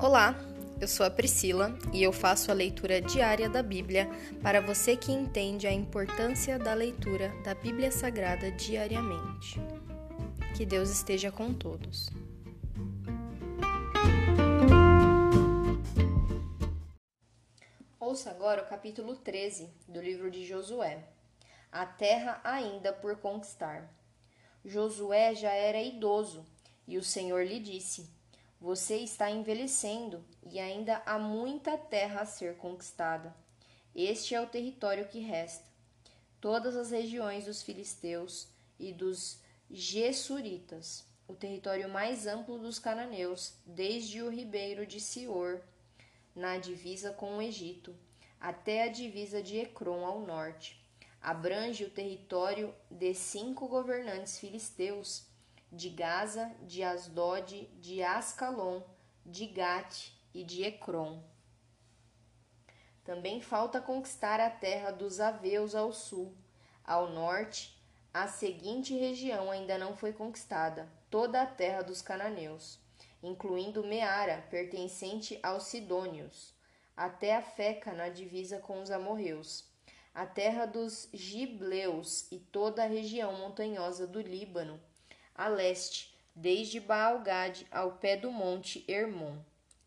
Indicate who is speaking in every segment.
Speaker 1: Olá, eu sou a Priscila e eu faço a leitura diária da Bíblia para você que entende a importância da leitura da Bíblia Sagrada diariamente. Que Deus esteja com todos. Ouça agora o capítulo 13 do livro de Josué. A terra ainda por conquistar. Josué já era idoso e o Senhor lhe disse: Você está envelhecendo e ainda há muita terra a ser conquistada. Este é o território que resta. Todas as regiões dos filisteus e dos Gessuritas, o território mais amplo dos cananeus, desde o ribeiro de Sior, na divisa com o Egito, até a divisa de Ecrom ao norte. Abrange o território de cinco governantes filisteus de Gaza, de Asdod, de Ascalon, de Gate e de Ecrom. Também falta conquistar a terra dos Aveus ao sul. Ao norte, a seguinte região ainda não foi conquistada: toda a terra dos cananeus, incluindo Meara, pertencente aos Sidônios, até a Feca na divisa com os amorreus, a terra dos Gibleus e toda a região montanhosa do Líbano, a leste, desde Baal-Gad ao pé do monte Hermon,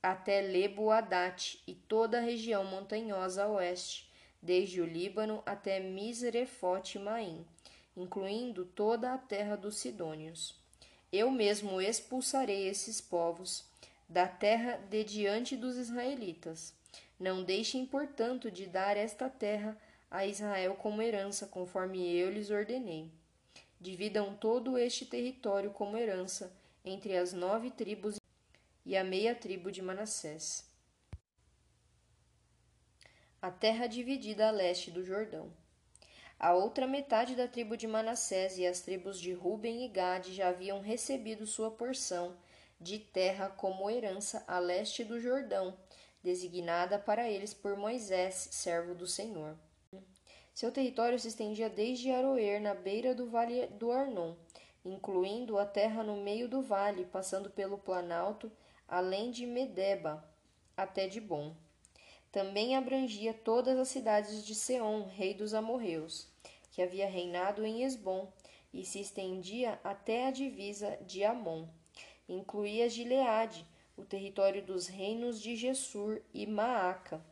Speaker 1: até Lebo-Hadat e toda a região montanhosa a oeste, desde o Líbano até Misrefote-Maim, incluindo toda a terra dos Sidônios. Eu mesmo expulsarei esses povos da terra de diante dos israelitas. Não deixem, portanto, de dar esta terra a Israel como herança, conforme eu lhes ordenei dividam todo este território como herança entre as nove tribos e a meia tribo de Manassés. A terra dividida a leste do Jordão. A outra metade da tribo de Manassés e as tribos de Ruben e Gade já haviam recebido sua porção de terra como herança a leste do Jordão, designada para eles por Moisés, servo do Senhor. Seu território se estendia desde Aroer, na beira do vale do Arnon, incluindo a terra no meio do vale, passando pelo planalto, além de Medeba, até Dibon. Também abrangia todas as cidades de Seom, rei dos amorreus, que havia reinado em Esbom, e se estendia até a divisa de Amon. Incluía Gileade, o território dos reinos de Gessur e Maaca,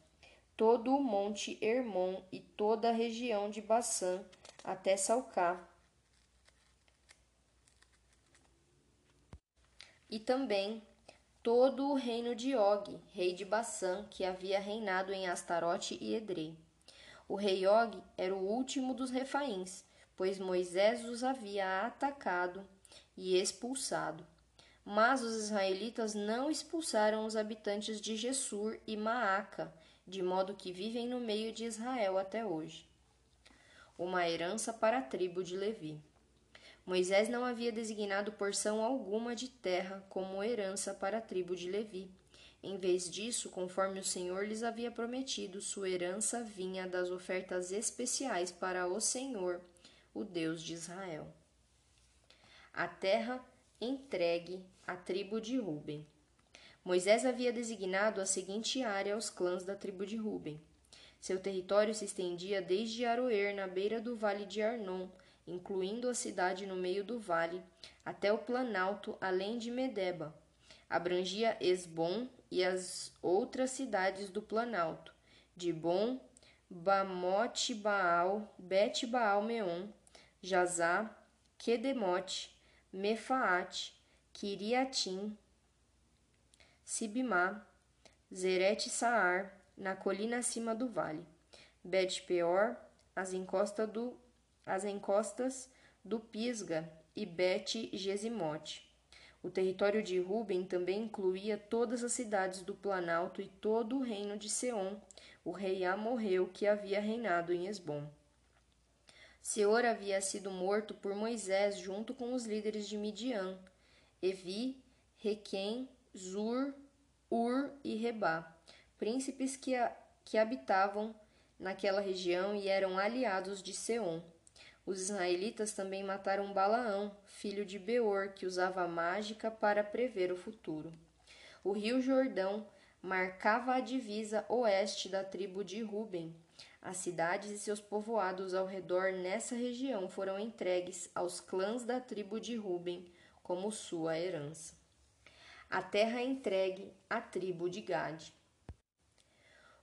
Speaker 1: todo o monte Hermon e toda a região de Bassã até Salcá. E também todo o reino de Og, rei de Bassã, que havia reinado em Astarote e Edrei. O rei Og era o último dos refaíns, pois Moisés os havia atacado e expulsado. Mas os israelitas não expulsaram os habitantes de Gessur e Maaca, de modo que vivem no meio de Israel até hoje. Uma herança para a tribo de Levi. Moisés não havia designado porção alguma de terra como herança para a tribo de Levi. Em vez disso, conforme o Senhor lhes havia prometido, sua herança vinha das ofertas especiais para o Senhor, o Deus de Israel. A terra entregue à tribo de Ruben. Moisés havia designado a seguinte área aos clãs da tribo de Ruben. Seu território se estendia desde Aroer, na beira do vale de Arnon, incluindo a cidade no meio do vale, até o planalto, além de Medeba. Abrangia Esbom e as outras cidades do planalto, Dibon, Bamote Baal, Bet Baal Meon, Jazá, Quedemote, Mefaate, Kiriatim, Sibimá, Zerete Saar, na colina acima do vale, Bet Peor, as, encosta do, as encostas do Pisga e Bet Gesimote. O território de Ruben também incluía todas as cidades do Planalto e todo o reino de Seom, o rei amorreu que havia reinado em Esbom. Seor havia sido morto por Moisés junto com os líderes de Midian, Evi, Requem Zur, Ur e Rebá, príncipes que, a, que habitavam naquela região e eram aliados de Seom. Os israelitas também mataram Balaão, filho de Beor, que usava mágica para prever o futuro. O rio Jordão marcava a divisa oeste da tribo de Ruben. As cidades e seus povoados ao redor nessa região foram entregues aos clãs da tribo de Ruben como sua herança. A terra entregue à tribo de Gade.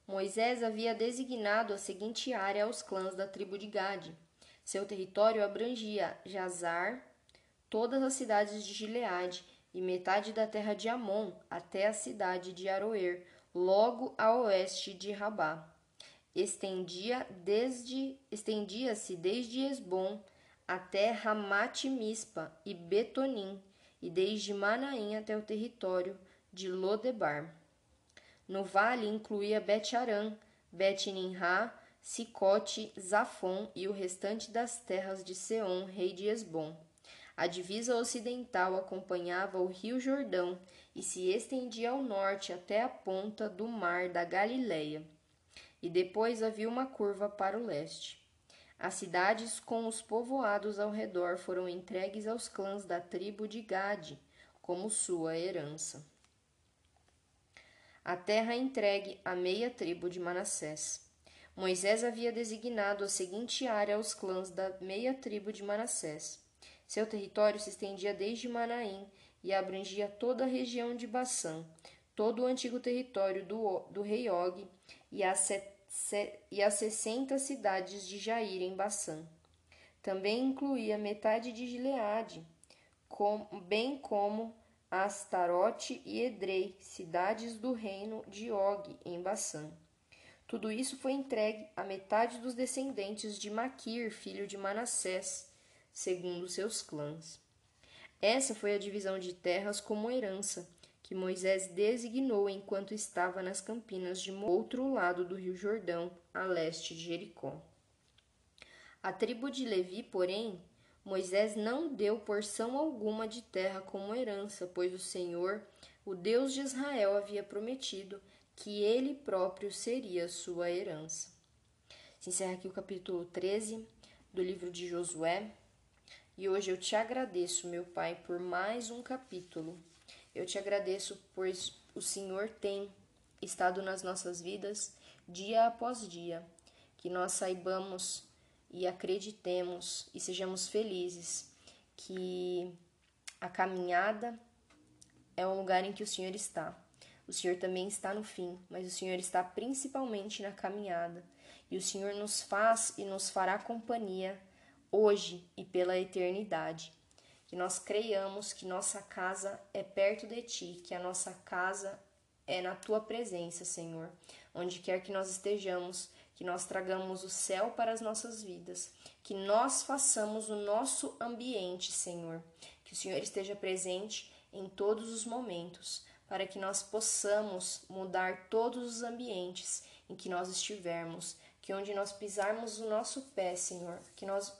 Speaker 1: Moisés havia designado a seguinte área aos clãs da tribo de Gade. Seu território abrangia Jazar, todas as cidades de Gileade e metade da terra de Amon até a cidade de Aroer, logo a oeste de Rabá. Estendia desde estendia-se desde Esbom até Ramate Mispa e Betonim, e desde Manaim até o território de Lodebar. No vale incluía Bet-Aram, Bet-Ninrá, Sicote, Zafon e o restante das terras de Seom, rei de Esbom. A divisa ocidental acompanhava o rio Jordão e se estendia ao norte até a ponta do mar da Galileia. E depois havia uma curva para o leste. As cidades com os povoados ao redor foram entregues aos clãs da tribo de Gade como sua herança. A terra entregue à meia tribo de Manassés. Moisés havia designado a seguinte área aos clãs da meia tribo de Manassés. Seu território se estendia desde Manaim e abrangia toda a região de Bassã, todo o antigo território do, do rei Og e as, e as sessenta cidades de Jair em Bassã. Também incluía metade de Gileade, bem como Astarote e Edrei, cidades do reino de Og em Bassã. Tudo isso foi entregue à metade dos descendentes de Maquir, filho de Manassés, segundo seus clãs. Essa foi a divisão de terras como herança que Moisés designou enquanto estava nas campinas de outro lado do rio Jordão, a leste de Jericó. A tribo de Levi, porém, Moisés não deu porção alguma de terra como herança, pois o Senhor, o Deus de Israel, havia prometido que ele próprio seria sua herança. Se encerra aqui o capítulo 13 do livro de Josué. E hoje eu te agradeço, meu Pai, por mais um capítulo. Eu te agradeço, pois o Senhor tem estado nas nossas vidas dia após dia. Que nós saibamos e acreditemos e sejamos felizes que a caminhada é um lugar em que o Senhor está. O Senhor também está no fim, mas o Senhor está principalmente na caminhada. E o Senhor nos faz e nos fará companhia hoje e pela eternidade. Que nós creiamos que nossa casa é perto de ti, que a nossa casa é na tua presença, Senhor. Onde quer que nós estejamos, que nós tragamos o céu para as nossas vidas, que nós façamos o nosso ambiente, Senhor. Que o Senhor esteja presente em todos os momentos, para que nós possamos mudar todos os ambientes em que nós estivermos, que onde nós pisarmos o nosso pé, Senhor, que nós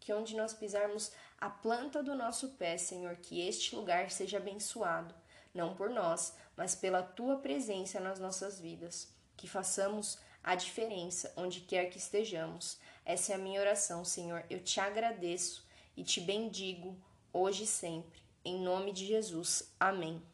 Speaker 1: que onde nós pisarmos a planta do nosso pé, Senhor, que este lugar seja abençoado, não por nós, mas pela tua presença nas nossas vidas. Que façamos a diferença onde quer que estejamos. Essa é a minha oração, Senhor. Eu te agradeço e te bendigo hoje e sempre. Em nome de Jesus. Amém.